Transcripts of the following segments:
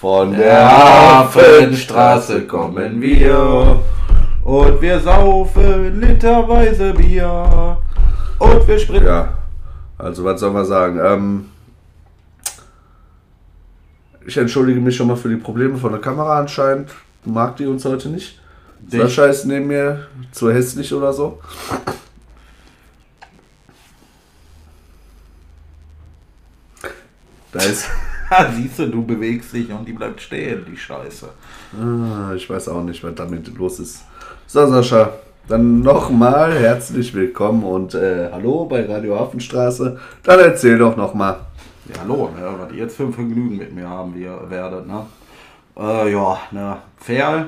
Von der Hafenstraße kommen wir und wir saufen literweise Bier und wir springen. Ja, also was soll man sagen? Ähm, ich entschuldige mich schon mal für die Probleme von der Kamera anscheinend. Mag die uns heute nicht. Sascha ist neben mir zu hässlich oder so. Da ist. Siehst du, du bewegst dich und die bleibt stehen, die Scheiße. Ah, ich weiß auch nicht, was damit los ist. So, Sascha, dann nochmal herzlich willkommen und äh, hallo bei Radio Hafenstraße. Dann erzähl doch nochmal. Ja, hallo, ja, was ihr jetzt für ein Vergnügen mit mir haben wir, werdet, ne? Äh, ja, ne, Ferl,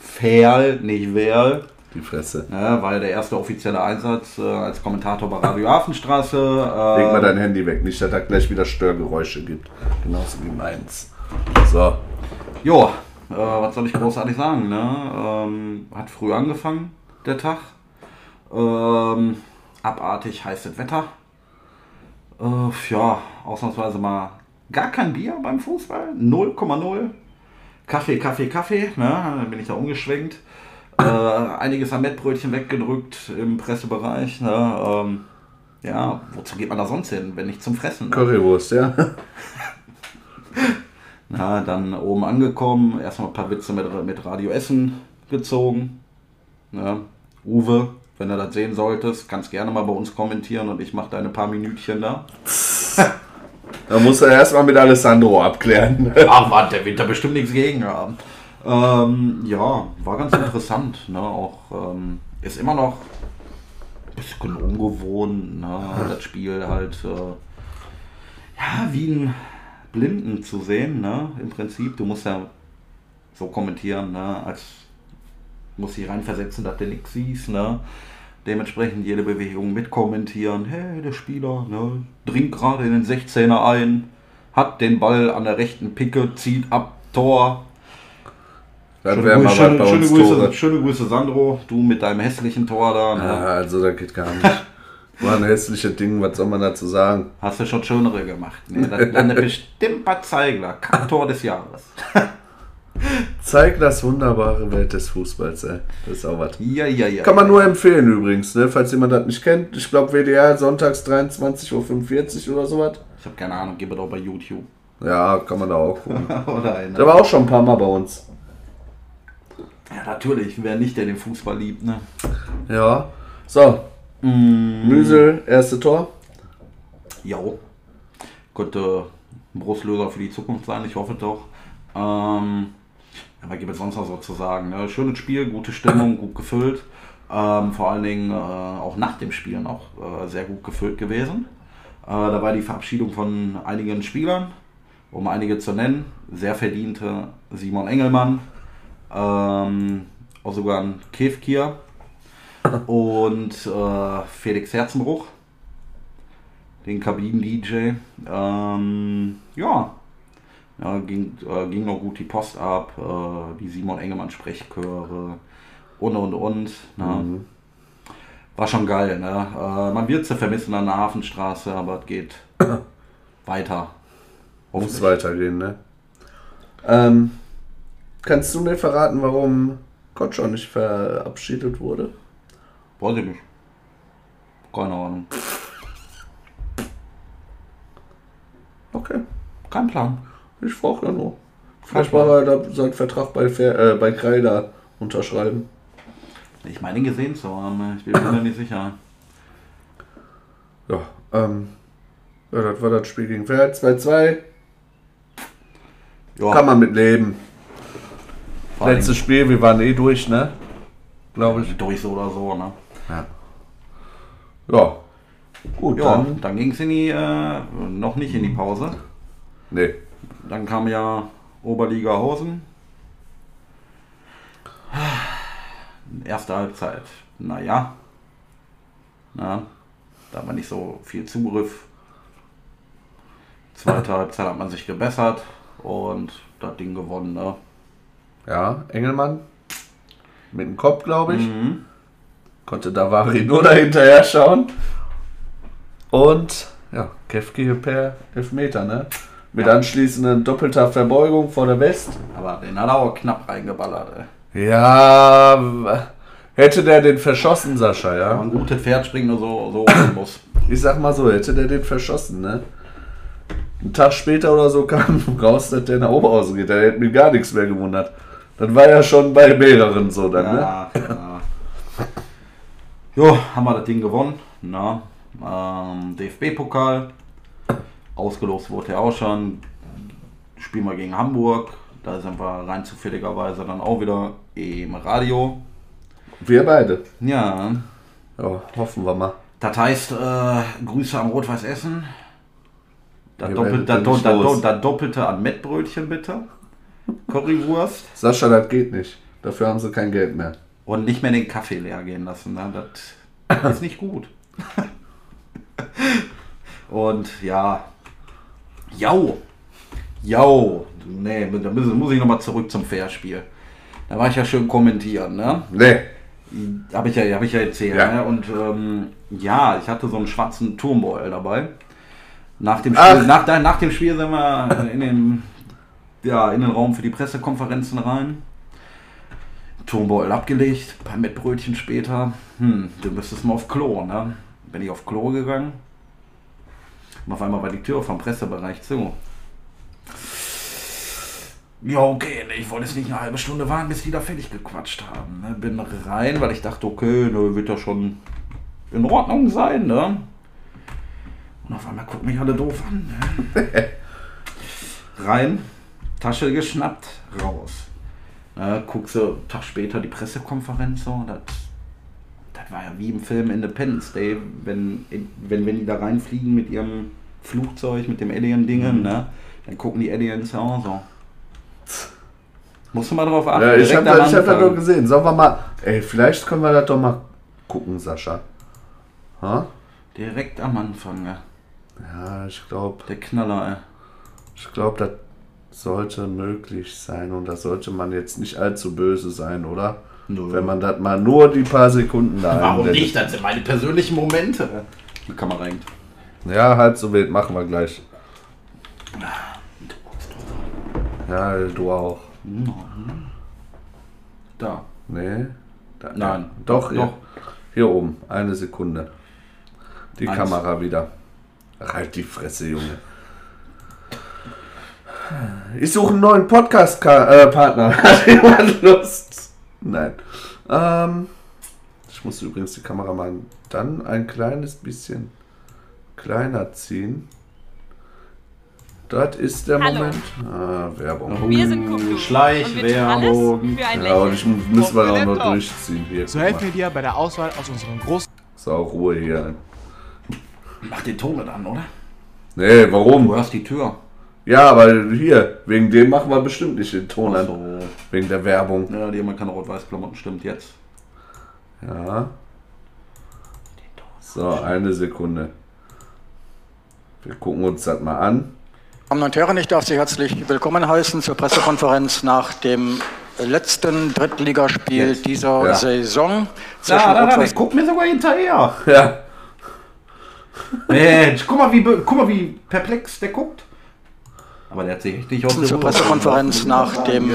Ferl, nicht Werl. Die Fresse. Ne, war ja der erste offizielle Einsatz äh, als Kommentator bei Radio Hafenstraße. Äh, Leg mal dein Handy weg, nicht, dass da gleich wieder Störgeräusche gibt. Genauso wie meins. So. Jo, äh, was soll ich großartig sagen, ne? Ähm, hat früh angefangen, der Tag. Ähm, abartig heißes Wetter. Äh, ja, ausnahmsweise mal gar kein Bier beim Fußball. 0,0. Kaffee, Kaffee, Kaffee. Ne? Dann bin ich da umgeschwenkt. Äh, einiges an Mettbrötchen weggedrückt im Pressebereich. Ne? Ähm, ja, wozu geht man da sonst hin, wenn nicht zum Fressen? Ne? Currywurst, ja. Na, dann oben angekommen, erstmal ein paar Witze mit, mit Radio Essen gezogen. Ne? Uwe, wenn du das sehen solltest, kannst gerne mal bei uns kommentieren und ich mache da ein paar Minütchen da. da muss er erstmal mit Alessandro abklären. Ach, warte, der wird da bestimmt nichts gegen haben. Ähm, ja, war ganz interessant. Ne? Auch ähm, ist immer noch ein bisschen ungewohnt, ne? das Spiel halt äh, ja, wie ein Blinden zu sehen. Ne? Im Prinzip, du musst ja so kommentieren, ne? als muss sie reinversetzen, dass du nichts siehst. Ne? Dementsprechend jede Bewegung mitkommentieren. Hey, der Spieler ne, dringt gerade in den 16er ein, hat den Ball an der rechten Picke, zieht ab, Tor. Schöne, Grüße, schöne, schöne, Grüße, schöne, Grüße, Sandro, du mit deinem hässlichen Tor da. Ne? Ja, also da geht gar nicht. War ein hässliches Ding, was soll man dazu sagen? Hast du schon schönere gemacht. Ne? Das landet bestimmt bei Zeigler, Tor des Jahres. Zeig das wunderbare Welt des Fußballs, ey. Das ist auch was. Ja, ja, ja. Kann man nur empfehlen übrigens, ne? falls jemand das nicht kennt. Ich glaube, WDR sonntags 23.45 Uhr oder sowas. Ich habe keine Ahnung, gib es auch bei YouTube. Ja, kann man da auch gucken. oder. Der war auch schon ein paar Mal bei uns. Ja, natürlich. Wer nicht, der den Fußball liebt, ne? Ja. So. Mm. Müsel, erste Tor. Ja. Könnte ein Brustlöser für die Zukunft sein, ich hoffe doch. Ähm, aber gibt es sonst noch so zu sagen? Ne? Schönes Spiel, gute Stimmung, gut gefüllt. Ähm, vor allen Dingen äh, auch nach dem Spiel noch äh, sehr gut gefüllt gewesen. Äh, da war die Verabschiedung von einigen Spielern, um einige zu nennen. Sehr verdiente Simon Engelmann, ähm, auch sogar ein Kevkir und äh, Felix Herzenbruch, den Kabinen-DJ. Ähm, ja, ja, ging, äh, ging noch gut die Post ab, äh, die Simon Engemann Sprechchöre und und und. Ne? Mhm. War schon geil. Ne? Äh, man wird sie vermissen an der Hafenstraße, aber es geht weiter. Muss weitergehen, ne? Ähm, kannst du mir verraten, warum Gotcha nicht verabschiedet wurde? Weiß ich nicht. Keine Ahnung. Okay. Kein Plan. Ich frage ja nur. Vielleicht war er da seinen Vertrag bei, äh, bei Kreider unterschreiben. Ich meine ihn gesehen zu haben, ich bin mir nicht sicher. Ja, ähm, ja, das war das Spiel gegen Pferd 2-2. Kann man mit leben. Letztes Spiel, wir waren eh durch, ne? Glaube ich. Durch so oder so, ne? Ja. Ja. Gut, ja, dann, dann ging es in die, äh, noch nicht in die Pause. Nee. Dann kam ja Oberliga Hausen. Erste Halbzeit, naja. Na, da war nicht so viel Zugriff. Zweite Halbzeit hat man sich gebessert und das Ding gewonnen, ne? Ja, Engelmann. Mit dem Kopf, glaube ich. Mhm. Konnte Davari nur dahinterher schauen. Und ja, Kefke per Elfmeter, ne? Mit anschließenden doppelter Verbeugung vor der West. Aber den hat er auch knapp reingeballert, ey. Ja, hätte der den verschossen, Sascha, Aber ja? ein gutes Pferd springt nur so, so den Bus. Ich sag mal so, hätte der den verschossen, ne? Einen Tag später oder so kam raus, dass der nach Oberhausen geht. Der hätte mir gar nichts mehr gewundert. Dann war ja schon bei mehreren so dann, ne? Ja, ja. Jo, haben wir das Ding gewonnen. Na, ähm, DFB-Pokal. Ausgelost wurde er auch schon. Spielen wir gegen Hamburg. Da sind wir rein zufälligerweise dann auch wieder im Radio. Wir beide. Ja, Ja, hoffen wir mal. das heißt, äh, Grüße am Rot-Weiß Essen. Das, Wir Doppel, werden das, das, das Doppelte an Mettbrötchen bitte. Currywurst. Sascha, das geht nicht. Dafür haben sie kein Geld mehr. Und nicht mehr den Kaffee leer gehen lassen. Ne? Das ist nicht gut. Und ja. Jau. Jau. Nee, da muss, ich nochmal zurück zum Fairspiel. Da war ich ja schön kommentieren, ne? Nee. Habe ich, ja, hab ich ja erzählt. Ja. Ne? Und ähm, ja, ich hatte so einen schwarzen Turmbeutel dabei. Nach dem. Spiel, nach, nach dem Spiel sind wir in den, ja, in den Raum für die Pressekonferenzen rein. Turmbeutel abgelegt, ein paar Mettbrötchen später. Hm, du müsstest mal auf Klo, ne? Bin ich auf Klo gegangen. Und auf einmal war die Tür vom Pressebereich zu. Ja, okay, ne, ich wollte jetzt nicht eine halbe Stunde warten, bis die da fertig gequatscht haben. Ne? Bin rein, weil ich dachte, okay, ne, wird ja schon in Ordnung sein, ne? Und auf einmal gucken mich alle doof an. Ne? rein, Tasche geschnappt, raus. Ne, guckst du, Tag später die Pressekonferenz so, das, das war ja wie im Film Independence Day, wenn, wenn, wenn die da reinfliegen mit ihrem Flugzeug, mit dem Alien-Dingen, ne? Dann gucken die Aliens ja auch so. Musst du mal drauf achten. Ja, ich habe das, hab das doch gesehen. Sollen wir mal. Ey, vielleicht können wir das doch mal gucken, Sascha. Ha? Direkt am Anfang, ja. Ja, ich glaube, Der Knaller, ey. ich glaube, das sollte möglich sein und das sollte man jetzt nicht allzu böse sein, oder? Nö. Wenn man das mal nur die paar Sekunden da Warum einblendet. nicht? Das sind meine persönlichen Momente. Die Kamera hängt. Ja, halb so wild, machen wir gleich. Ja, du auch. Da. Nee? Da, Nein. Ja. Doch, Doch. Hier, hier oben. Eine Sekunde. Die Eins. Kamera wieder. Halt die Fresse, Junge. Ich suche einen neuen Podcast-Partner. Hat jemand Lust? Nein. Ähm, ich muss übrigens die Kamera mal dann ein kleines bisschen kleiner ziehen. Das ist der Hallo. Moment. Ah, Werbung. Wir sind. Schleichwerbung. Alles für ein Ja, und ich müssen wir auch noch durchziehen. Hier, So helfen mal. wir dir bei der Auswahl aus unseren großen Ist auch Ruhe hier. Mach den Ton mit an, oder? Nee, Du warum? hörst die Tür. Ja, aber hier, wegen dem machen wir bestimmt nicht den Ton an. So. Wegen der Werbung. Ja, die haben keine Rot-Weiß-Klamotten, stimmt jetzt. Ja. So, eine Sekunde. Wir gucken uns das mal an. Damen und Herren, ich darf Sie herzlich willkommen heißen zur Pressekonferenz nach dem letzten Drittligaspiel dieser Ja. Saison zwischen Ja, da, da, Rot-Weiß ich guck mir sogar hinterher. Ja. Mensch, guck mal, wie, guck mal, wie perplex der guckt. Aber der hat sich echt nicht aus der zur Pressekonferenz nach dem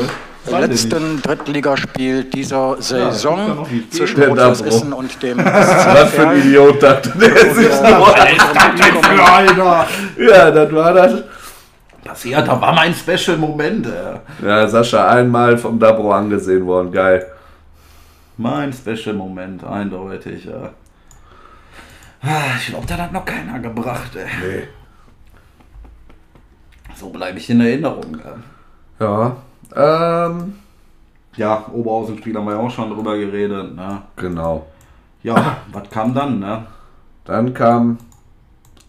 letzten Drittligaspiel dieser Saison zwischen Rot-Weiß Dabro. Essen und dem Was für ein Idiot dachte der sich nur. Für Alter. Ja, das war das. Passiert, da war mein Special-Moment. Äh. Ja, Sascha einmal vom Dabro angesehen worden. Geil. Mein Special-Moment, eindeutig. Äh. Ah, Ich glaube, da hat noch keiner gebracht. Ey. Nee. So bleibe ich in Erinnerung. Ja. Ähm, Ja, Oberhausen-Spiel haben wir ja auch schon drüber geredet. Ne? genau. Ja, was kam dann? Ne? Dann kam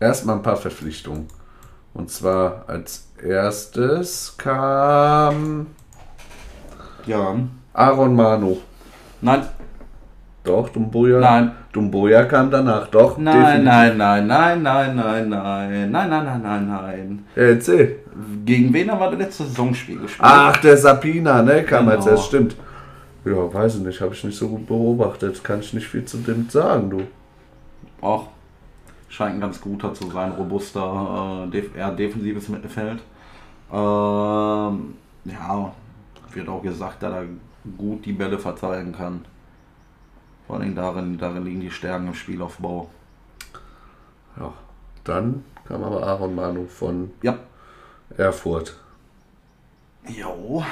erstmal ein paar Verpflichtungen. Und zwar als erstes kam Ja. Aaron Manu. Nein, Doch, Dumboya. Nein. Dumboya kam danach, doch. nein, nein, nein, nein, nein, nein, nein, nein, nein, nein, nein, nein. Ja, erzähl. Gegen wen haben wir das letzte Saisonspiel gespielt? Ach, der Sapina, ne? Kam als Genau. erstes, stimmt. Ja, weiß ich nicht, habe ich nicht so gut beobachtet. Kann ich nicht viel zu dem sagen, du. Auch scheint ein ganz guter zu sein, robuster, äh, eher defensives Mittelfeld. Ähm, ja, wird auch gesagt, dass er gut die Bälle verteilen kann. Vor allem darin, darin liegen die Stärken im Spielaufbau. Ja. Dann kam aber Aaron Manu von Ja. Erfurt. Jo.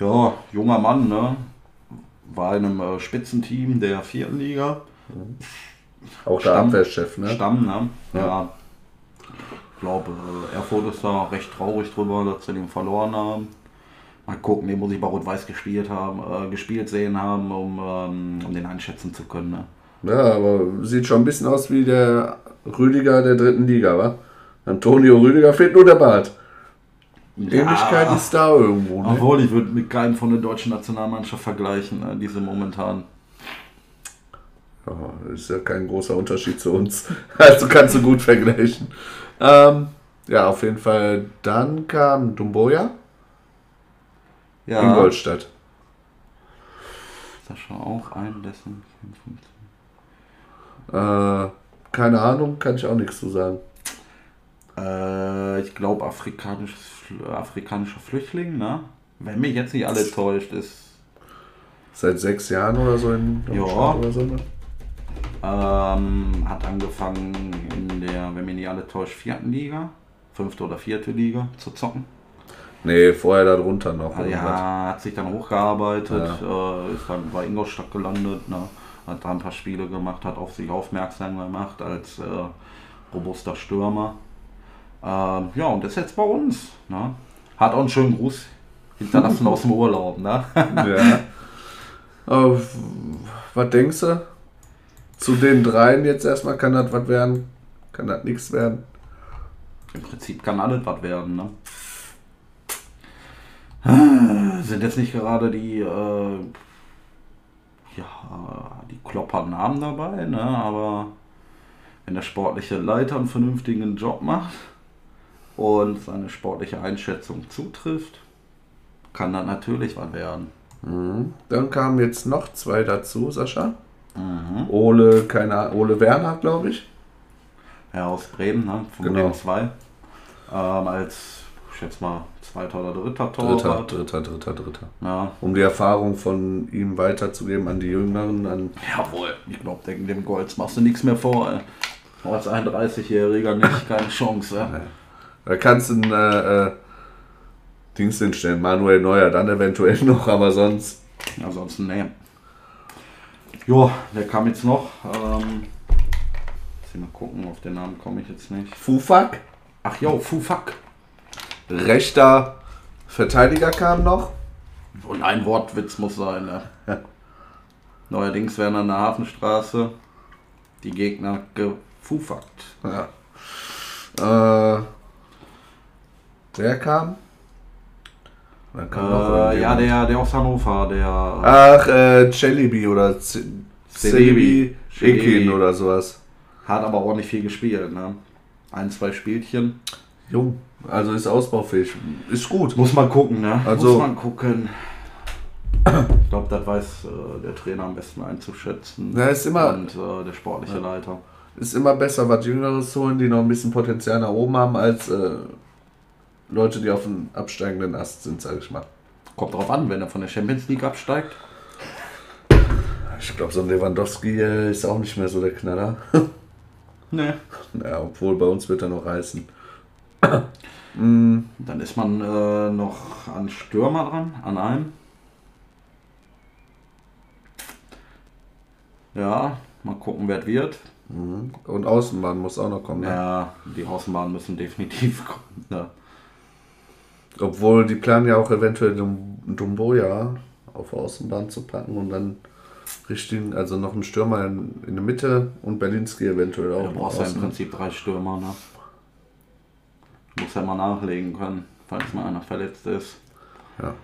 Ja, junger Mann, ne? War in einem äh, Spitzenteam der vierten Liga. Auch der Stamm. Abwehrchef, ne? Stamm, ne? Ja. Ja. Ich glaube, äh, Erfurt ist da recht traurig drüber, dass sie den verloren haben. Mal gucken, den muss ich bei Rot-Weiß gespielt haben, äh, gespielt sehen haben, um, ähm, um den einschätzen zu können. Ne? Ja, aber sieht schon ein bisschen aus wie der Rüdiger der dritten Liga, wa? Antonio Rüdiger fehlt nur der Bart. Ähnlichkeit ist da irgendwo, ne? Obwohl, ich würde mit keinem von der deutschen Nationalmannschaft vergleichen, äh, diese momentan. Ja, ist ja kein großer Unterschied zu uns. Also kannst du gut vergleichen. Ähm, ja, auf jeden Fall. Dann kam Dumboya, Ja, Ingolstadt. Sascha auch ein, dessen. Äh, keine Ahnung, kann ich auch nichts zu sagen. Äh, ich glaube, afrikanisch, afrikanischer Flüchtling, ne? Wenn mich jetzt nicht alle täuscht, ist Seit sechs Jahren oder so in. Deutschland oder so. ne? Ähm, hat angefangen in der, wenn mich nicht alle täuscht, vierten Liga, fünfte oder vierte Liga zu zocken. Nee, vorher darunter noch. Also, irgendwas. ja, hat sich dann hochgearbeitet, äh, ist dann bei Ingolstadt gelandet, ne? hat da ein paar Spiele gemacht, hat auf sich aufmerksam gemacht als äh, robuster Stürmer. Ähm, ja, und ist jetzt bei uns. Ne? Hat auch einen schönen Gruß hinterlassen aus dem Urlaub. Ne? Ja. Aber was denkst du? Zu den dreien jetzt erstmal kann das was werden? Kann das nichts werden? Im Prinzip kann alles was werden. Ne? Ah, Sind jetzt nicht gerade die, äh, ja, die Klopper-Namen dabei, ne? aber wenn der sportliche Leiter einen vernünftigen Job macht und seine sportliche Einschätzung zutrifft, kann das natürlich was werden. Dann kamen jetzt noch zwei dazu, Sascha. Mhm. Ole, keine Ahnung, Ole Werner, glaube ich. Ja, aus Bremen, ne? von Genau. Bremen 2. Ähm, als, schätze mal, zweiter oder dritter Dritter, Torwart. dritter, dritter, dritter. Ja, Um die Erfahrung von ihm weiterzugeben an die Jüngeren, an Jawohl, ich glaube, dem, dem Golds machst du nichts mehr vor. Ey. Als 31-Jähriger nicht, keine Chance. Ey. Da kannst du einen äh, äh, Dings hinstellen, Manuel Neuer, dann eventuell noch, aber sonst. Ansonsten, ne. Jo, der kam jetzt noch. Ähm, mal gucken, auf den Namen komme ich jetzt nicht. Fufak, Ach jo, Fufak. Rechter Verteidiger kam noch. Und ein Wortwitz muss sein. Ne? Neuerdings werden an der Hafenstraße die Gegner gefufakt. Ja. Äh, wer kam? Dann kam noch Äh, ja, irgendjemand. der, der aus Hannover, der. Ach, äh, Celebi oder Celebi Celebi. Ekin oder sowas. Hat aber auch nicht viel gespielt, ne? Ein, zwei Spielchen. Jung, also ist ausbaufähig. Ist gut. Muss man gucken, ne? Also- Muss man gucken. Ich glaube, das weiß äh, der Trainer am besten einzuschätzen. Ja, ist immer- Und äh, der sportliche Leiter. Ist immer besser, was Jüngeres zu holen, die noch ein bisschen Potenzial nach oben haben, als äh, Leute, die auf dem absteigenden Ast sind, sag ich mal. Kommt drauf an, wenn er von der Champions League absteigt. Ich glaube, so ein Lewandowski äh, ist auch nicht mehr so der Knaller. Ne. ja, obwohl bei uns wird er noch reißen. Dann ist man äh, noch an Stürmer dran, an einem. Ja, mal gucken, wer es wird. Und Außenbahn muss auch noch kommen. Ne? Ja, die Außenbahnen müssen definitiv kommen. Ne? Obwohl die planen ja auch eventuell Dum- Dumboya auf Außenbahn zu packen und dann richtig, also noch einen Stürmer in, in der Mitte und Berlinski eventuell auch. Du noch brauchst ja im. Prinzip drei Stürmer, ne? Du musst ja mal nachlegen können, falls mal einer verletzt ist. Ja.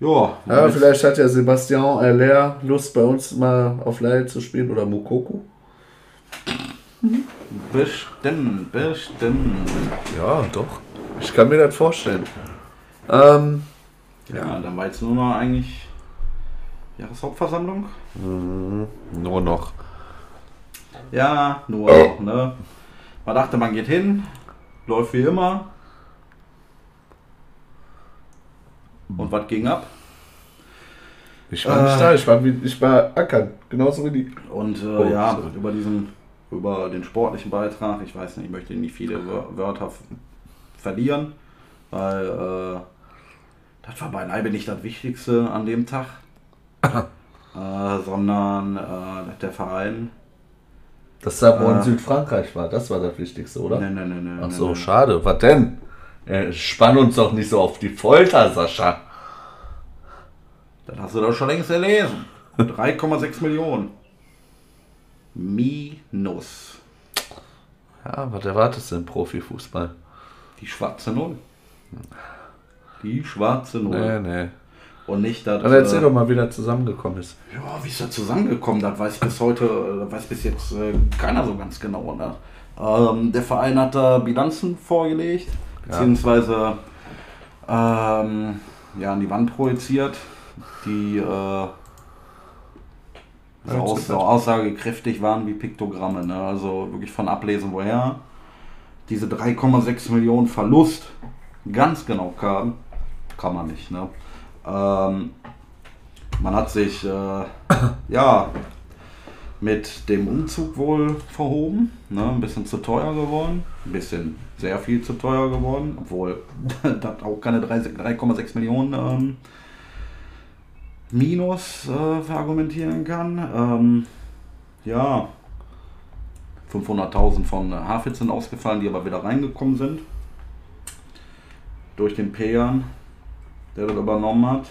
Ja, Ja, vielleicht hat ja Sebastian Aller Lust bei uns mal auf Leihe zu spielen oder Mukoku. bestimmt, bestimmt. Ja, doch. Ich kann mir das vorstellen. Ähm, Ja, dann war jetzt nur noch eigentlich Jahreshauptversammlung. nur noch. Ja, nur noch, ne? Man dachte, man geht hin, Läuft wie immer. Und was ging ab? Ich war nicht äh, da, ich war, ich war ackern, genauso wie die. Und äh, oh, ja, sorry. über diesen, über den sportlichen Beitrag, ich weiß nicht, ich möchte nicht viele Wörter verlieren, weil äh, das war beileibe nicht das Wichtigste an dem Tag, äh, sondern äh, der Verein dass Sabor in Äh. Südfrankreich war, das war das Wichtigste, oder? Ne, ne, ne, ne, Ach so, ne. schade. Was denn? Äh, spann uns doch nicht so auf die Folter, Sascha. Das hast du doch schon längst erlesen. 3,6 Millionen. Minus. Ja, was erwartest du im Profifußball? Die schwarze Null. Die schwarze Null. Nee, nee. Und nicht, dass. Aber erzähl äh, doch mal, wie das zusammengekommen ist. Ja, wie ist das zusammengekommen? Das weiß bis heute, äh, das weiß bis jetzt äh, keiner so ganz genau. Ne? Ähm, der Verein hat da Bilanzen vorgelegt, beziehungsweise ähm, ja, an die Wand projiziert, die äh, so, aus, so aussagekräftig waren wie Piktogramme. Ne? Also wirklich von Ablesen, woher diese 3,6 Millionen Verlust ganz genau kam, kann man nicht. Ne? Ähm, man hat sich äh, ja mit dem Umzug wohl verhoben, ne? ein bisschen zu teuer geworden, ein bisschen sehr viel zu teuer geworden, obwohl das auch keine 3 3,6 Millionen ähm, Minus äh, verargumentieren kann. Ähm, ja, 500.000 von äh, sind ausgefallen, die aber wieder reingekommen sind. Durch den Pean, der das übernommen hat.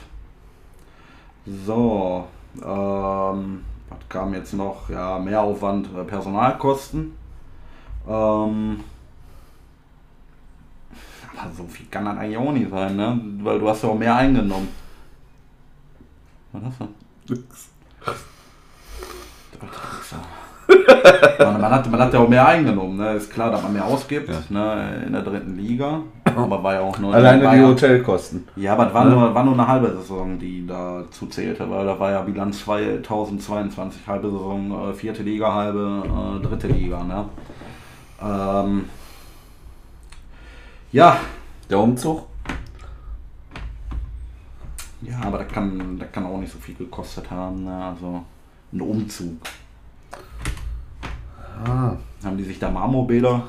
So, ähm, was kam jetzt noch? Ja, Mehraufwand, äh, Personalkosten. Ähm, aber so viel kann das eigentlich auch nicht sein, ne? Weil du hast ja auch mehr eingenommen. Was hast du? Man, man, hat, man hat ja auch mehr eingenommen, ne? Ist klar, dass man mehr ausgibt, ne? In der dritten Liga. Aber war ja auch nur. Alleine die Hotelkosten. ja, aber es war, nur, war nur eine halbe Saison, die dazu zählte, weil da war ja Bilanz 2022, halbe Saison, äh, vierte Liga, halbe äh, dritte Liga. Ne? Ähm, ja, Der Umzug? ja, aber das kann, das kann auch nicht so viel gekostet haben. Ne? Also ein Umzug. Ah. Haben die sich da Marmorbäder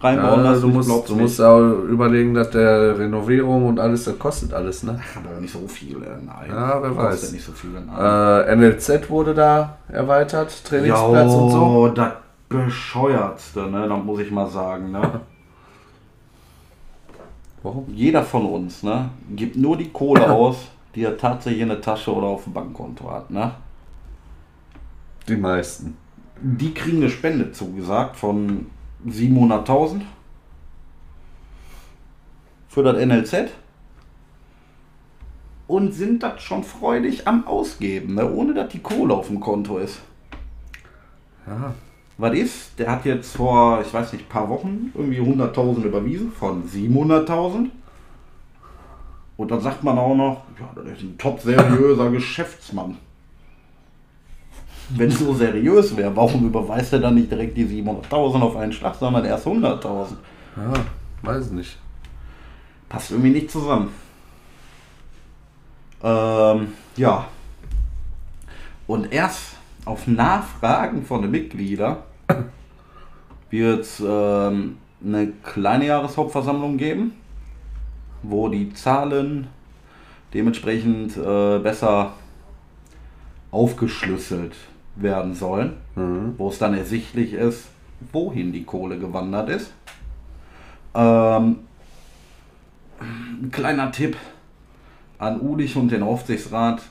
reinbauen Ja, lassen? du musst, glaub's du musst auch überlegen, dass der Renovierung und alles, das kostet alles, ne? aber nicht so viel, äh, nein. Ja, wer Kostet weiß. nicht so viel, nein. Äh, NLZ wurde da erweitert, Trainingsplatz und so. Ja, das bescheuertste, ne? Da muss ich mal sagen, ne? Warum? Jeder von uns, ne? Gibt nur die Kohle aus, die er tatsächlich in der Tasche oder auf dem Bankkonto hat, ne? Die meisten. Die kriegen eine Spende zugesagt von 700.000 für das NLZ und sind das schon freudig am Ausgeben, ne? ohne dass die Kohle auf dem Konto ist. Ja. Was ist? Der hat jetzt vor, ich weiß nicht, paar Wochen irgendwie 100.000 überwiesen von 700.000. Und dann sagt man auch noch, ja, das ist ein top seriöser Geschäftsmann. Wenn es so seriös wäre, warum überweist er dann nicht direkt die 700.000 auf einen Schlag, sondern erst 100.000? Ja, weiß nicht. Passt irgendwie nicht zusammen. Ähm, ja. Und erst auf Nachfragen von den Mitgliedern wird es ähm, eine kleine Jahreshauptversammlung geben, wo die Zahlen dementsprechend äh, besser aufgeschlüsselt werden sollen, wo es dann ersichtlich ist, wohin die Kohle gewandert ist. Ähm, ein kleiner Tipp an Ulich und den Aufsichtsrat,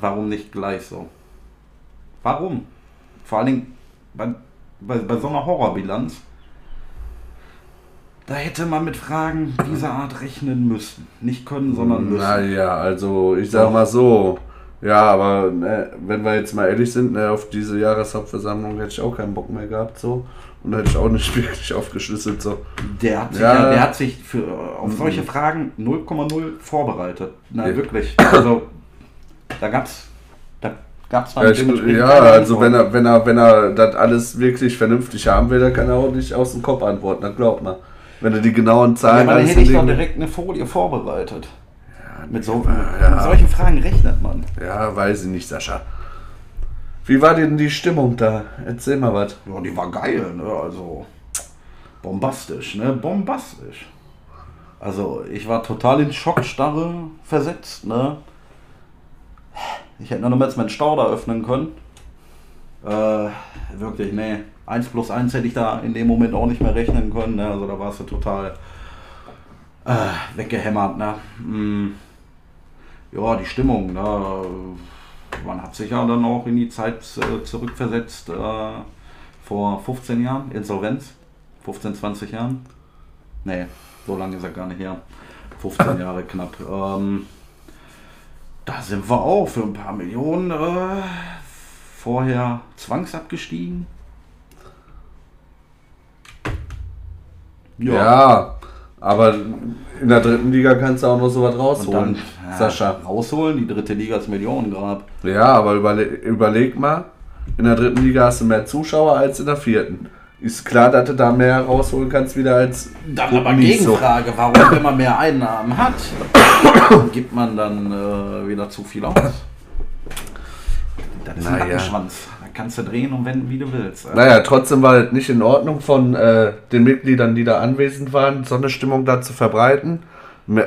warum nicht gleich so? Warum? Vor allen Dingen bei, bei, bei so einer Horrorbilanz, da hätte man mit Fragen dieser Art rechnen müssen. Nicht können, sondern müssen. Naja, also ich sag mal so. Ja, aber ne, wenn wir jetzt mal ehrlich sind, ne, auf diese Jahreshauptversammlung hätte ich auch keinen Bock mehr gehabt so. Und hätte ich auch nicht wirklich aufgeschlüsselt so. Der hat sich, Ja. ja, der hat sich für, auf solche Fragen 0,0 vorbereitet. Na, Ja. wirklich. Also, da gab's, da gab's dann Ja, ich, ja also wenn er, wenn er, wenn er das alles wirklich vernünftig haben will, dann kann er auch nicht aus dem Kopf antworten, das glaubt man. Wenn er die genauen Ja, Zahlen aber dann hätte ich doch direkt eine Folie vorbereitet. Mit, so, Ja. mit solchen Fragen rechnet man. Ja, weiß ich nicht, Sascha. Wie war denn die Stimmung da? Erzähl mal was. Ja, die war geil, ne? Also bombastisch, ne? Bombastisch. Also ich war total in Schockstarre versetzt, ne? Ich hätte noch niemals meinen Stauder öffnen können. Äh, wirklich, ne. 1 plus 1 hätte ich da in dem Moment auch nicht mehr rechnen können, ne? Also da warst du total äh, weggehämmert, ne? Mm. Ja, die Stimmung, ne? Man hat sich ja dann auch in die Zeit äh, zurückversetzt, äh, vor 15 Jahren, Insolvenz. 15, 20 Jahren. Nee, so lange ist er gar nicht her. 15 Jahre knapp. Ähm, da sind wir auch für ein paar Millionen äh, vorher zwangsabgestiegen. Ja. Aber in der dritten Liga kannst du auch noch so was rausholen. dann ja, Sascha. rausholen, die dritte Liga ist Millionengrab. Ja, aber überle überleg mal, in der dritten Liga hast du mehr Zuschauer als in der vierten. Ist klar, dass du da mehr rausholen kannst wieder als Dann aber nicht so. Gegenfrage, warum, wenn man mehr Einnahmen hat, gibt man dann äh, wieder zu viel aus? Das ist ein Naja. Rattenschwanz. Da kannst du drehen und wenden, wie du willst. Naja, trotzdem war es nicht in Ordnung von äh, den Mitgliedern, die da anwesend waren, so eine Stimmung da zu verbreiten. Me-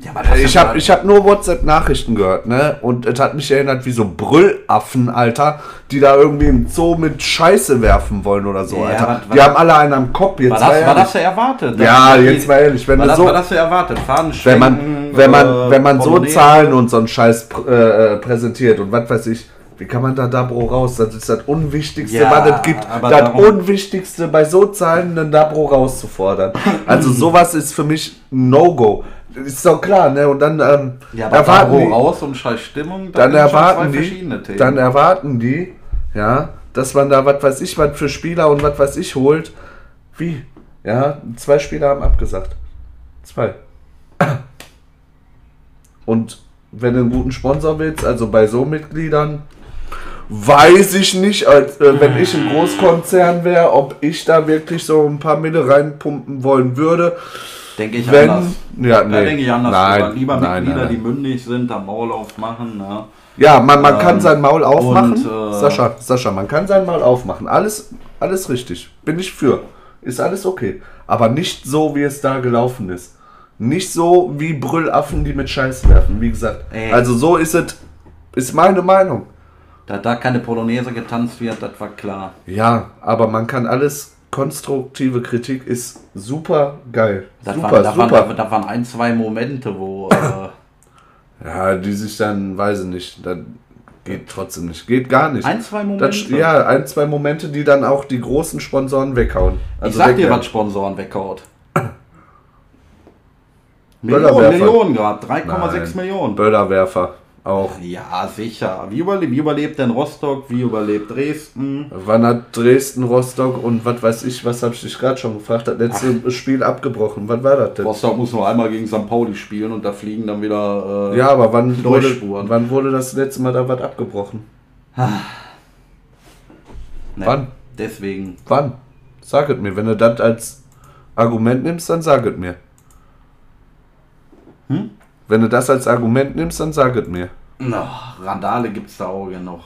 Ja, Ich habe ich hab nur WhatsApp-Nachrichten gehört, ne? Und es hat mich erinnert wie so Brüllaffen, Alter, die da irgendwie im Zoo mit Scheiße werfen wollen oder so, Ja, Alter. was- die was- haben alle einen am Kopf. Jetzt War das, war ehrlich. das so erwartet? Ja, jetzt mal ehrlich, wenn war das, so- war das so erwartet? Faden wenn man, wenn man, äh, wenn man so Polonaise. Zahlen und so einen Scheiß äh, äh, präsentiert und was weiß ich, wie kann man da Dabro raus? Das ist das Unwichtigste, Ja, was es gibt. Das darum- Unwichtigste bei so Zahlen, einen Dabro rauszufordern. Also sowas ist für mich ein No-Go. Ist doch klar, ne? Und dann ähm, Ja, aber erwarten Dabro die, raus und scheiß Stimmung, dann schon erwarten zwei die, verschiedene Themen. dann erwarten die, ja, dass man da was weiß ich, was für Spieler und was weiß ich holt. Wie? Ja, zwei Spieler haben abgesagt. Zwei. Und wenn du einen guten Sponsor willst, also bei so Mitgliedern, weiß ich nicht, als äh, wenn ich ein Großkonzern wäre, ob ich da wirklich so ein paar Mille reinpumpen wollen würde. denke ich Wenn, anders. ja, Da nee. denke ich anders. Nein. Lieber nein, Mitglieder, nein, die mündig sind, am Maul aufmachen. Ne? Ja, man, man Ähm, kann sein Maul aufmachen. und, äh, Sascha, Sascha, man kann sein Maul aufmachen. Alles, alles richtig. Bin ich für. Ist alles okay. Aber nicht so, wie es da gelaufen ist. Nicht so wie Brüllaffen, die mit Scheiß werfen. Wie gesagt. Ey. Also so ist es. Ist meine Meinung. Da da keine Polonaise getanzt wird, das war klar. Ja, aber man kann alles. Konstruktive Kritik ist super geil. Das, super, waren, da, waren, super. da, da waren ein, zwei Momente, wo. Äh, ja, die sich dann, weiß ich nicht. Das geht trotzdem nicht. Geht gar nicht. ein, zwei Momente. Das, ja, ein, zwei Momente, die dann auch die großen Sponsoren weghauen. ich Also sag dir, weghauen. was Sponsoren weghaut. Millionen, Millionen gerade, 3,6 Nein. Millionen. Böllerwerfer auch. Ja, sicher. Wie, überle wie überlebt denn Rostock? Wie überlebt Dresden? Wann hat Dresden, Rostock und was weiß ich, was habe ich dich gerade schon gefragt, das letzte Spiel abgebrochen. Was war das denn? Rostock muss nur einmal gegen St. Pauli spielen und da fliegen dann wieder. Äh, Ja, aber wann wurde, wann wurde das letzte Mal da was abgebrochen? ne, wann? Deswegen. Wann? Sag es mir. Wenn du das als Argument nimmst, dann sag es mir. Hm? Wenn du das als Argument nimmst, dann sag es mir. Na, Randale gibt es da auch genug.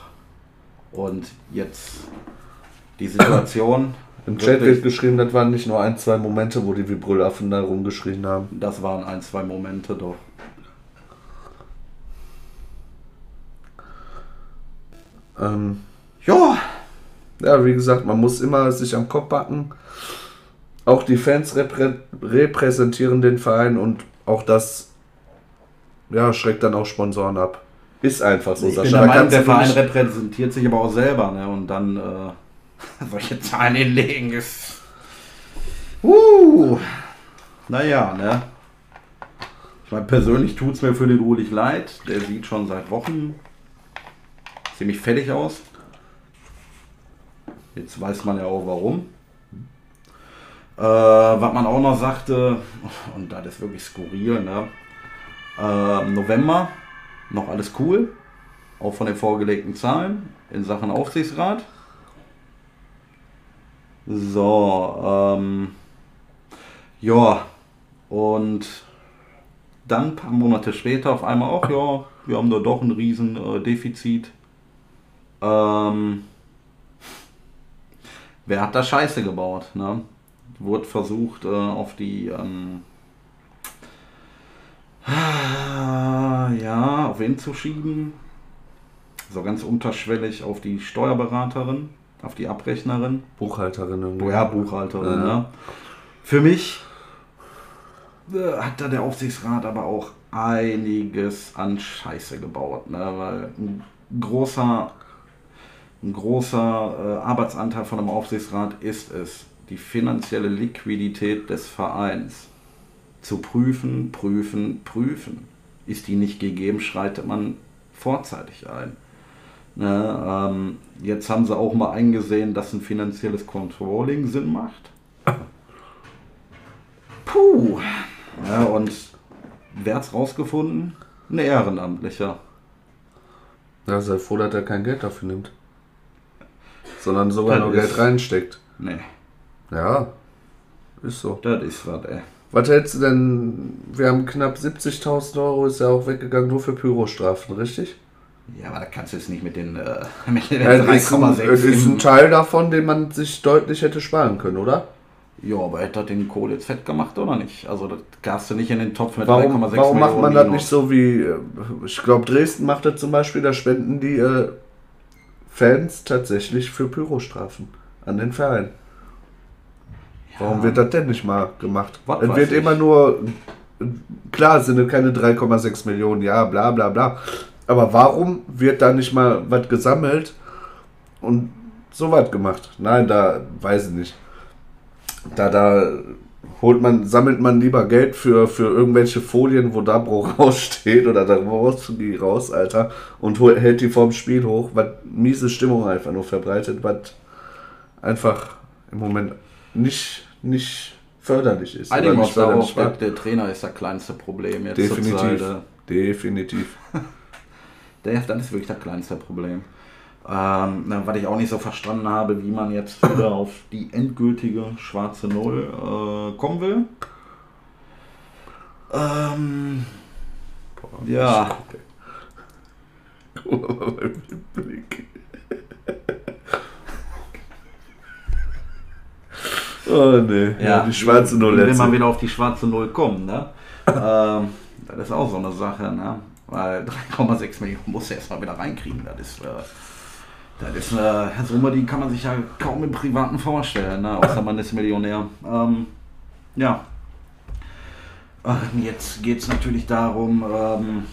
Und jetzt die Situation. Im Chat wird geschrieben, das waren nicht nur ein, zwei Momente, wo die wie Brüllaffen da rumgeschrien haben. das waren ein, zwei Momente doch. Ähm, Ja, Ja, wie gesagt, man muss immer sich am Kopf backen. Auch die Fans reprä repräsentieren den Verein und auch das ja, schreckt dann auch Sponsoren ab. Ist einfach so, ich bin Sascha. der Meinung, der Verein repräsentiert sich aber auch selber. Ne? Und dann äh, solche Zahlen hinlegen ist... Uh, naja, ne? Ich meine, persönlich tut es mir für den Ulich leid. Der sieht schon seit Wochen ziemlich fertig aus. Jetzt weiß man ja auch warum. Äh, was man auch noch sagte, und das ist wirklich skurril, ne? Äh, November, noch alles cool. Auch von den vorgelegten Zahlen in Sachen Aufsichtsrat. So, ähm, ja, und dann ein paar Monate später auf einmal auch, ja, wir haben da doch ein riesen äh, Defizit. Ähm, wer hat da Scheiße gebaut? Ne? Wurde versucht, äh, auf die ähm, ja, auf wen zu schieben? So ganz unterschwellig auf die Steuerberaterin, auf die Abrechnerin. Buchhalterin. Ja, Buchhalterin, Ja. ne? Für mich äh, hat da der Aufsichtsrat aber auch einiges an Scheiße gebaut, ne? Weil ein großer, ein großer äh, Arbeitsanteil von einem Aufsichtsrat ist es, die finanzielle Liquidität des Vereins zu prüfen, prüfen, prüfen. Ist die nicht gegeben, schreitet man vorzeitig ein. Ne, ähm, jetzt haben sie auch mal eingesehen, dass ein finanzielles Controlling Sinn macht. Puh. Ja, und wer hat's rausgefunden? Ein Ehrenamtlicher. Ja, sei froh, dass er kein Geld dafür nimmt. Sondern sogar Das noch Geld reinsteckt. Nee, Ja, ist so. das ist was, ey. Was hältst du denn? Wir haben knapp 70.000 Euro, ist ja auch weggegangen, nur für Pyrostrafen, richtig? Ja, aber da kannst du jetzt nicht mit den, äh, mit den Ja, es ist, ein, 3,6 es ist ein Teil davon, den man sich deutlich hätte sparen können, oder? Ja, aber hätte er den Kohl jetzt fett gemacht oder nicht? Also das gabst du nicht in den Topf mit Warum, 3,6 warum macht man Millionen das nicht so wie, äh, ich glaube Dresden macht das zum Beispiel, da spenden die äh, Fans tatsächlich für Pyrostrafen an den Verein. Warum wird das denn nicht mal gemacht? Was es wird ich. immer nur, klar sind es keine 3,6 Millionen, ja, bla bla bla. Aber warum wird da nicht mal was gesammelt und so was gemacht? Nein, da weiß ich nicht. Da, da holt man, sammelt man lieber Geld für, für irgendwelche Folien, wo Dabro raussteht oder da raus, raus, Alter, und hol, hält die vorm Spiel hoch, was miese Stimmung einfach nur verbreitet, was einfach im Moment nicht, nicht förderlich ist. Einigen wir darauf, der, der Trainer ist das kleinste Problem jetzt Definitiv. Definitiv. Der, das ist wirklich das kleinste Problem. Ähm, was ich auch nicht so verstanden habe, wie man jetzt wieder auf die endgültige schwarze Null äh, kommen will. Ähm, ja, Guck mal beim Blick. Oh ne, ja, die schwarze Null Wenn letzte. man wieder auf die schwarze Null kommt, ne? ähm, das ist auch so eine Sache, ne? Weil 3,6 Millionen muss er erstmal wieder reinkriegen. Das ist, äh, das ist eine Summe, die kann man sich ja kaum im Privaten vorstellen, ne? außer man ist Millionär. Ähm, ja. Ähm, Jetzt geht es natürlich darum, ähm,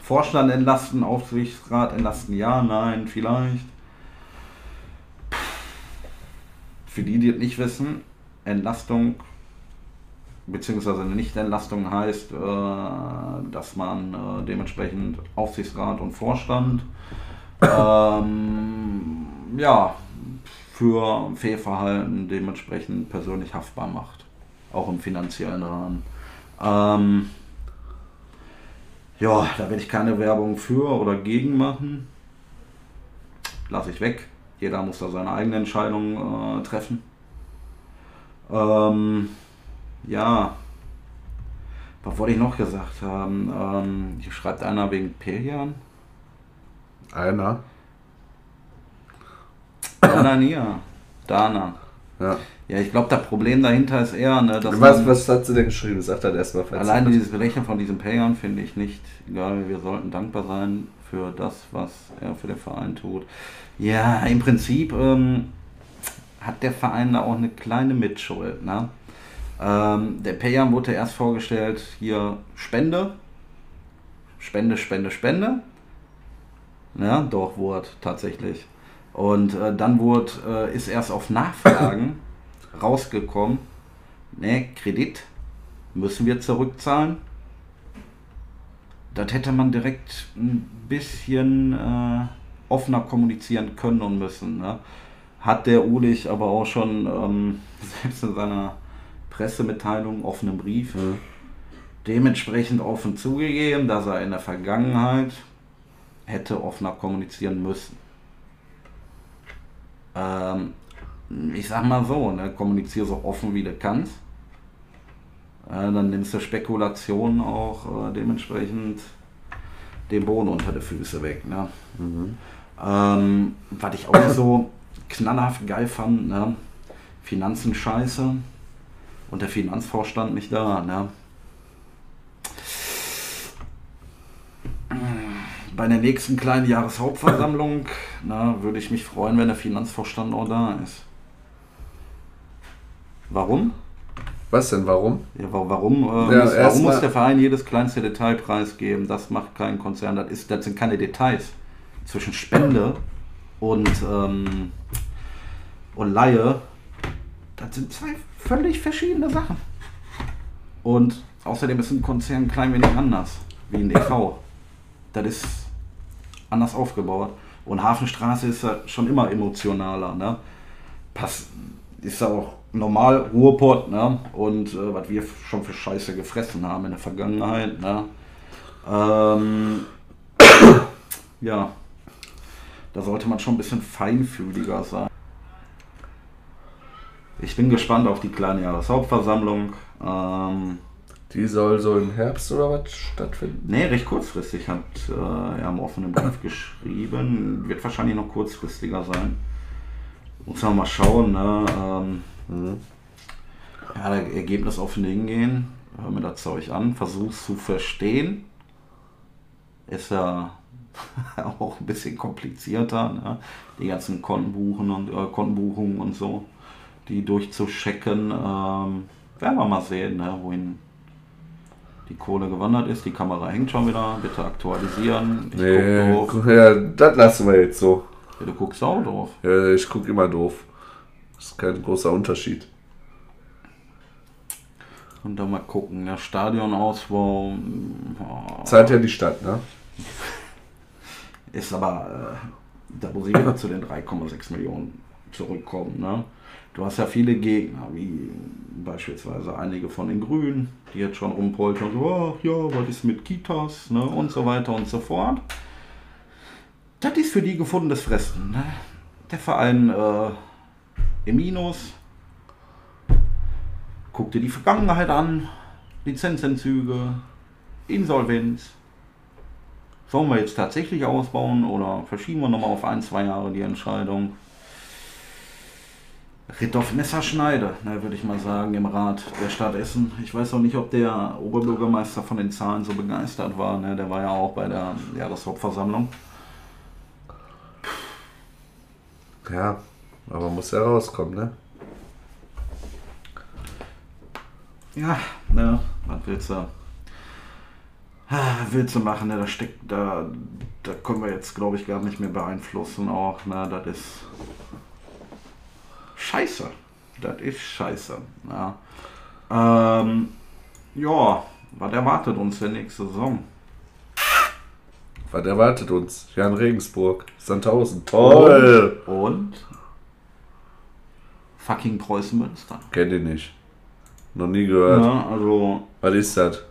Vorstand entlasten, Aufsichtsrat entlasten, ja, nein, vielleicht. Für die, die es nicht wissen, Entlastung beziehungsweise eine Nichtentlastung heißt, äh, dass man äh, dementsprechend Aufsichtsrat und Vorstand ähm, ja, für Fehlverhalten dementsprechend persönlich haftbar macht. Auch im finanziellen Rahmen. Ähm, ja, da werde ich keine Werbung für oder gegen machen. Lasse ich weg. Jeder muss da seine eigene Entscheidung äh, treffen. Ähm, ja, was wollte ich noch gesagt haben? Ähm, hier schreibt einer wegen Pelian. Einer. Dana Nia. Dana. Ja. Ja, ich glaube, das Problem dahinter ist eher, ne, dass Was, was hat sie denn geschrieben? Sag das erstmal. sie- dieses Berechnen von diesem Payern finde ich nicht egal. Wir sollten dankbar sein für das, was er für den Verein tut. Ja, im Prinzip ähm, hat der Verein da auch eine kleine Mitschuld. Ne? Ähm, der Payern wurde erst vorgestellt, hier Spende. Spende, Spende, Spende. Ja, doch, wurde tatsächlich. Und äh, dann wurde, äh, ist erst auf Nachfragen rausgekommen, ne, Kredit müssen wir zurückzahlen. Das hätte man direkt ein bisschen äh, offener kommunizieren können und müssen. Ne? Hat der Ulich aber auch schon ähm, selbst in seiner Pressemitteilung, offenen Brief, Mhm. dementsprechend offen zugegeben, dass er in der Vergangenheit hätte offener kommunizieren müssen. Ähm, ich sag mal so, ne, kommuniziere so offen wie du kannst. Äh, dann nimmst du Spekulationen auch äh, dementsprechend den Boden unter die Füße weg. Ne? Ähm, was ich auch so knallhaft geil fand, ne? Finanzen scheiße und der Finanzvorstand nicht da. Ne? Bei der nächsten kleinen Jahreshauptversammlung na, würde ich mich freuen, wenn der Finanzvorstand auch da ist. Warum? Was denn, warum? Ja, wa- warum, äh, Ja, muss, warum muss der Verein jedes kleinste Detail preisgeben? Das macht kein Konzern. Das, ist, das sind keine Details. Zwischen Spende und, ähm, und Laie, das sind zwei völlig verschiedene Sachen. Und außerdem ist ein Konzern ein klein wenig anders, wie ein EV. Das ist anders aufgebaut. Und Hafenstraße ist ja schon immer emotionaler. Ne? Pass, ist ja auch normal Ruhrpott. Ne? Und äh, was wir schon für Scheiße gefressen haben in der Vergangenheit. Ne? Ähm, ja, da sollte man schon ein bisschen feinfühliger sein. Ich bin gespannt auf die kleine Jahreshauptversammlung. Ähm, Die soll so im Herbst oder was stattfinden? Nee, recht kurzfristig hat äh, er im offenen Brief geschrieben. Wird wahrscheinlich noch kurzfristiger sein. Muss man mal schauen. Ne? Ähm, ja, der Ergebnis offen hingehen. Hör mir das Zeug an. Versuch's zu verstehen. Ist ja auch ein bisschen komplizierter. Ne? Die ganzen Kontenbuchen und äh, Kontenbuchungen und so. Die durchzuschecken. Ähm, werden wir mal sehen, ne? wohin die Kohle gewandert ist. Die Kamera hängt schon wieder. Bitte aktualisieren. Ich Nee, guck ja, das lassen wir jetzt so. Ja, du guckst auch drauf. Ja, ich gucke immer doof. Das ist kein großer Unterschied. Und dann mal gucken. Der Stadionausbau oh, Zahlt ja die Stadt, ne? ist aber, äh, da muss ich wieder zu den 3,6 Millionen zurückkommen. Ne? Du hast ja viele Gegner, wie beispielsweise einige von den Grünen, die jetzt schon rumpoltern, so, ach ja, was ist mit Kitas ne? und so weiter und so fort. Das ist für die gefundenes Fressen. Ne? Der Verein äh, im Minus. Guck dir die Vergangenheit an, Lizenzentzüge, Insolvenz. Sollen wir jetzt tatsächlich ausbauen oder verschieben wir nochmal auf ein, zwei Jahre die Entscheidung? Ritt auf Messerschneide, ne, würde ich mal sagen, im Rat der Stadt Essen. Ich weiß auch nicht, ob der Oberbürgermeister von den Zahlen so begeistert war. Ne? Der war ja auch bei der Jahreshauptversammlung. Ja, aber muss ja rauskommen, ne? Ja, ne, was willst du? Ah, willst du machen? Ne? Da steckt, da, da können wir jetzt, glaube ich, gar nicht mehr beeinflussen. Auch, ne, das ist scheiße. Das ist scheiße. Ja, ähm, ja was erwartet uns der nächste Saison? Was erwartet uns? Jan Regensburg, Sandhausen. Toll! Und fucking Preußen Münster. Kenn ich nicht. Noch nie gehört. Ja, also Was ist das?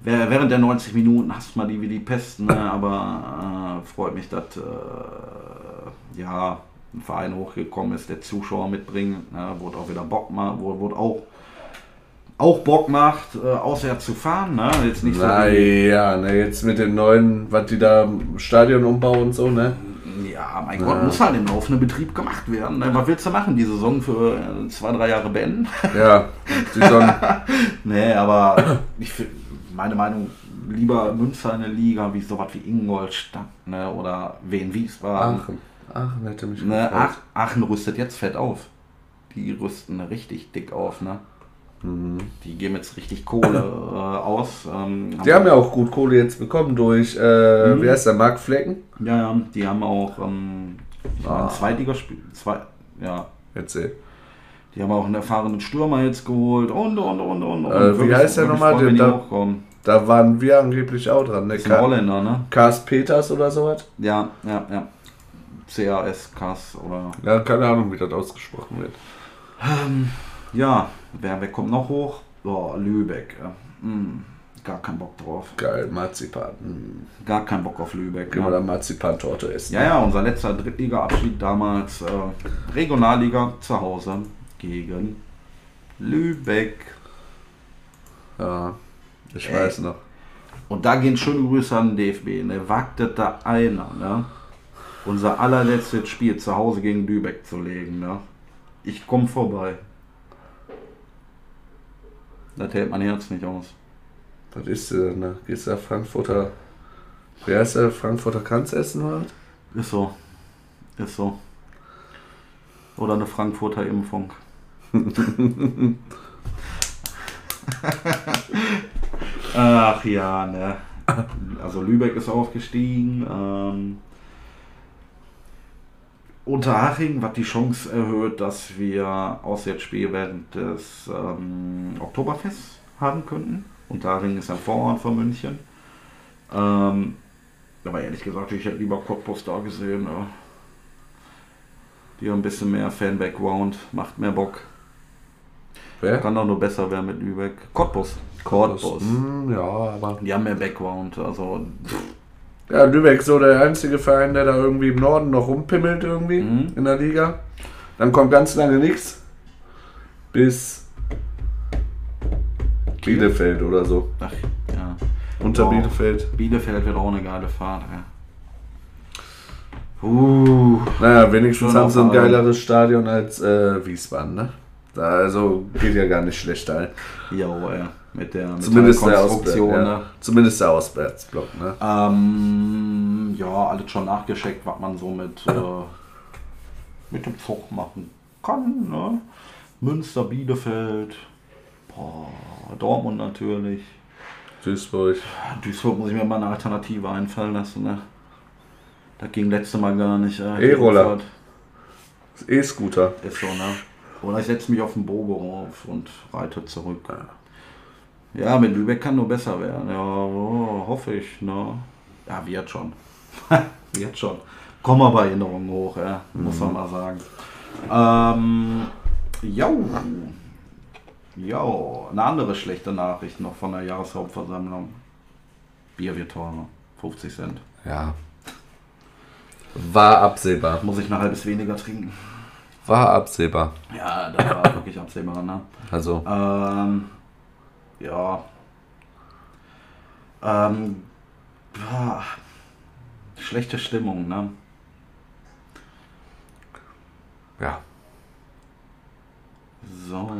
Während der 90 Minuten hasst man die wie die Pest, ne? aber äh, freut mich, dass äh, ja, ein Verein hochgekommen ist, der Zuschauer mitbringt, ne? es auch wieder Bock macht, wo, wo es auch, auch Bock macht, äh, auswärts zu fahren. Ne? Jetzt nicht so Naja, ne, jetzt mit dem neuen, was die da im Stadion umbauen und so, ne? Ja, mein Gott, muss halt im laufenden Betrieb gemacht werden. Was willst du machen, die Saison für äh, zwei, drei Jahre beenden? Ja, die sollen, Nee, aber ich find, meine Meinung, lieber Münster in der Liga wie sowas wie Ingolstadt ne, oder Wien Wiesbaden. Aachen. Aachen hätte mich Ne. Ach, Aachen rüstet jetzt fett auf. Die rüsten richtig dick auf, ne? Die geben jetzt richtig Kohle äh, aus. Ähm, Die haben ja auch gut Kohle jetzt bekommen durch, äh, wie heißt der, Mark Flecken? ja, ja, die haben auch ähm, Ah. Zweitligaspiel, zwei, ja, Erzähl. die haben auch einen erfahrenen Stürmer jetzt geholt und und und und. und. Äh, wie Wirklich- heißt der nochmal? hochkommen. Da waren wir angeblich auch dran, ne? Das ist ein Holländer, ne? Kars Peters oder sowas? Ja, ja, ja. CAS, CAS oder. Ja, keine Ahnung, wie das ausgesprochen wird. Ja, wer, wer kommt noch hoch? Boah, Lübeck. Hm, gar keinen Bock drauf. Geil, Marzipan. Hm. Gar keinen Bock auf Lübeck. Können wir da Marzipan-Torte essen? ja, ja unser letzter Drittliga-Abschied damals. Äh, Regionalliga zu Hause gegen Lübeck. Ja, ich Ey. weiß noch. Und da gehen schöne Grüße an den DFB. Ne? Wagt das da einer, ne? unser allerletztes Spiel zu Hause gegen Lübeck zu legen. Ne? Ich komme vorbei. Das hält mein Herz nicht aus. Was ist äh, ne? Gehst du da Frankfurter. Wie heißt der? Frankfurter Kranz essen halt? Ist so. Ist so. Oder eine Frankfurter Impfung. Ach ja, ne. Also Lübeck ist aufgestiegen. Ähm, Unterhaching, was die Chance erhöht, dass wir Auswärtsspiel während des ähm, Oktoberfests haben könnten. Unterhaching ist ein Vorort von München. Ähm, aber ehrlich gesagt, ich hätte lieber Cottbus da gesehen. Ja. Die haben ein bisschen mehr Fan-Background, macht mehr Bock. Wer? Kann doch nur besser werden mit Lübeck. Cottbus. Hm, ja, aber. Die haben mehr Background, also Ja, Lübeck so der einzige Verein, der da irgendwie im Norden noch rumpimmelt irgendwie Mhm. in der Liga. Dann kommt ganz lange nichts. Bis Bielefeld oder so. ach ja. Unter Oh. Bielefeld. Bielefeld wird auch eine geile Fahrt. Ja. Uh, Naja, wenigstens haben sie ein geileres Stadion als äh, Wiesbaden, ne? Da, also geht ja gar nicht schlecht ein. jo, ey. Mit der, Zumindest der der, Konstruktion. Auswärts, ja. Ne? Zumindest der Auswärtsblock, ne? Ähm, ja, alles schon nachgeschickt, was man so mit, äh, mit dem Zug machen kann. Ne? Münster, Bielefeld, boah, Dortmund natürlich. Duisburg. Duisburg muss ich mir mal eine Alternative einfallen lassen. Ne? Das ging letzte Mal gar nicht. Äh, E-Roller. E-Scooter. Ist so, ne? Oder ich setze mich auf den Bogo rauf und reite zurück. Ja, mit Lübeck kann nur besser werden. Ja, oh, hoffe ich, ne? Ja, wird schon. wird schon. Kommen aber Erinnerungen hoch, ja, muss man mal sagen. Ähm, jo. Jo, eine andere schlechte Nachricht noch von der Jahreshauptversammlung. Bier wird teurer. 50 Cent. Ja. War absehbar. Muss ich nachher bis weniger trinken. War absehbar. Ja, das war wirklich absehbar, ne? Also, Ähm, ja. Ähm, ja. Schlechte Stimmung, ne? ja. So.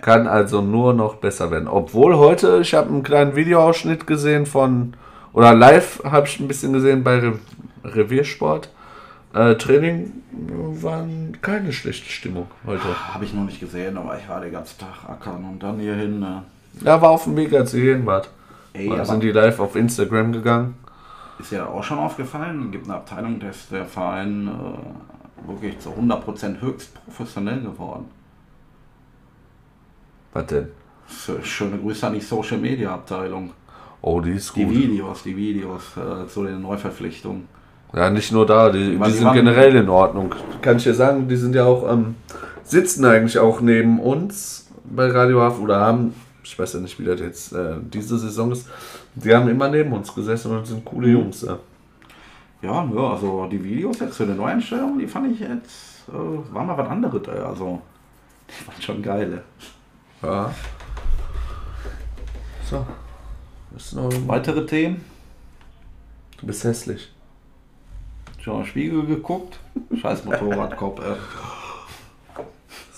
Kann also nur noch besser werden. Obwohl heute, ich habe einen kleinen Videoausschnitt gesehen von, oder live habe ich ein bisschen gesehen bei Re Reviersport. Äh, Training war keine schlechte Stimmung heute. Habe ich noch nicht gesehen, aber ich war den ganzen Tag ackern und dann hierhin. Ne? Ja, war auf dem Weg, als ihr hier wart. Ey, Da aber sind die live auf Instagram gegangen. ist ja auch schon aufgefallen, es gibt eine Abteilung, da ist der Verein äh, wirklich zu 100% höchst professionell geworden. Was denn? Schöne Grüße an die Social Media Abteilung. Oh, die ist Die gut. Videos, die Videos äh, zu den Neuverpflichtungen. Ja, nicht nur da, die, die die sind generell in Ordnung. Kann ich dir sagen, die sind ja auch, ähm, sitzen eigentlich auch neben uns bei Radio Hafen oder haben, ich weiß ja nicht, wie das jetzt äh, diese Saison ist, die haben immer neben uns gesessen und sind coole Jungs. Ja. Ja, ja, also die Videos jetzt für eine Neueinstellung, die fand ich jetzt, äh, war mal was anderes, ey. also die waren schon geile. ja. So. Ist noch, Weitere Themen? du bist hässlich. Schon im Spiegel geguckt? Scheiß Motorradkopf, ey.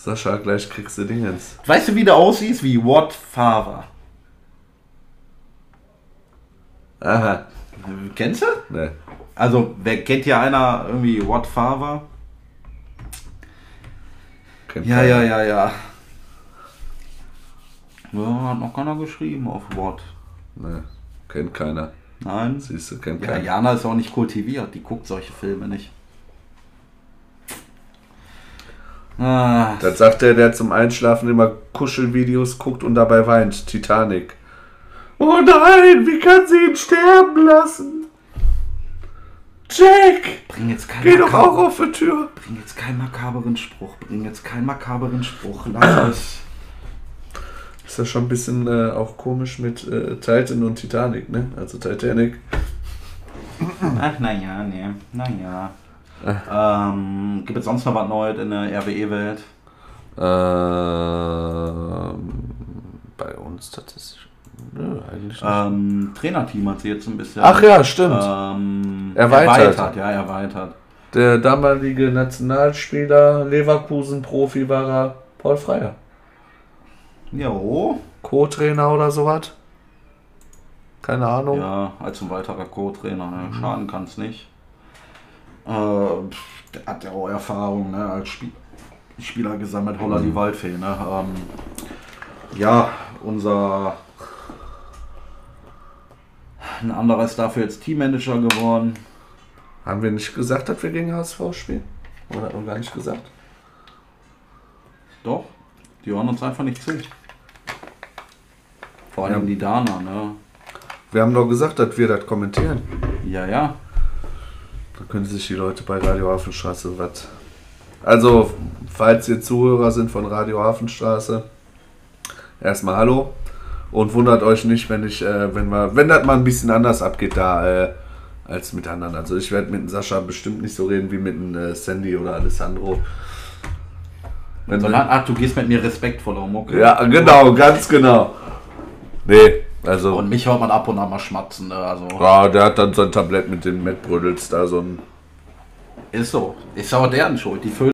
Sascha, gleich kriegst du Dingens. Weißt du, wie der aussieht? Wie Watt Fahrer. Aha. Kennst du? Ne. Also, wer kennt ja einer irgendwie Watt Fahrer? kennt Ja, ja, ja, ja. Ja, hat noch keiner geschrieben auf Watt. Ne. Kennt keiner. Nein. Siehst du, kennt Ja, keiner. Jana ist auch nicht kultiviert, die guckt solche Filme nicht. Ah, Das sagt der, der zum Einschlafen immer Kuschelvideos guckt und dabei weint. Titanic. Oh nein, wie kann sie ihn sterben lassen? Jack, bring jetzt keinen geh doch auch auf die Tür. Bring jetzt keinen makaberen Spruch, bring jetzt keinen makaberen Spruch. Lass es. Ist das schon ein bisschen äh, auch komisch mit äh, Titan und Titanic, ne? Also Titanic. Ach, naja, nee, naja. Ähm, gibt es sonst noch was Neues in der RWE-Welt? Ähm, bei uns tatsächlich. Nö, eigentlich nicht. Ähm, Trainerteam hat sie jetzt ein bisschen Ach ja, stimmt. ähm, Erweitert. erweitert. Ja, erweitert. Der damalige Nationalspieler, Leverkusen-Profi war er, Paul Freier. Jo. Co-Trainer oder sowas. Keine Ahnung. Ja, als ein weiterer Co-Trainer. Ne? Schaden kann es nicht. Äh, hat ja auch Erfahrung ne? als Spiel Spieler gesammelt, Holler die Waldfee. Ne? Ähm, ja, unser. Ein anderer ist dafür jetzt Teammanager geworden. Haben wir nicht gesagt, dass wir gegen HSV spielen? Oder hat man gar nicht gesagt? Doch, die hören uns einfach nicht zu. Vor allem Ja. die Dana, ne? Wir haben doch gesagt, dass wir das kommentieren. Ja, ja. Da können sich die Leute bei Radio Hafenstraße was. Also, falls ihr Zuhörer sind von Radio Hafenstraße, erstmal Hallo. Und wundert euch nicht, wenn ich, äh, wenn wir, wenn das mal ein bisschen anders abgeht da äh, als mit anderen. Also ich werde mit dem Sascha bestimmt nicht so reden wie mit dem äh, Sandy oder Alessandro. Wenn Sondern, ach, du gehst mit mir respektvoll um, okay? ja, genau, ganz genau. Nee, also. Und mich hört man ab und an mal schmatzen, ne? Also, ja, der hat dann so ein Tablett mit den Mettbrödels da, so ein ist so. Ist aber deren Schuld. Die füllen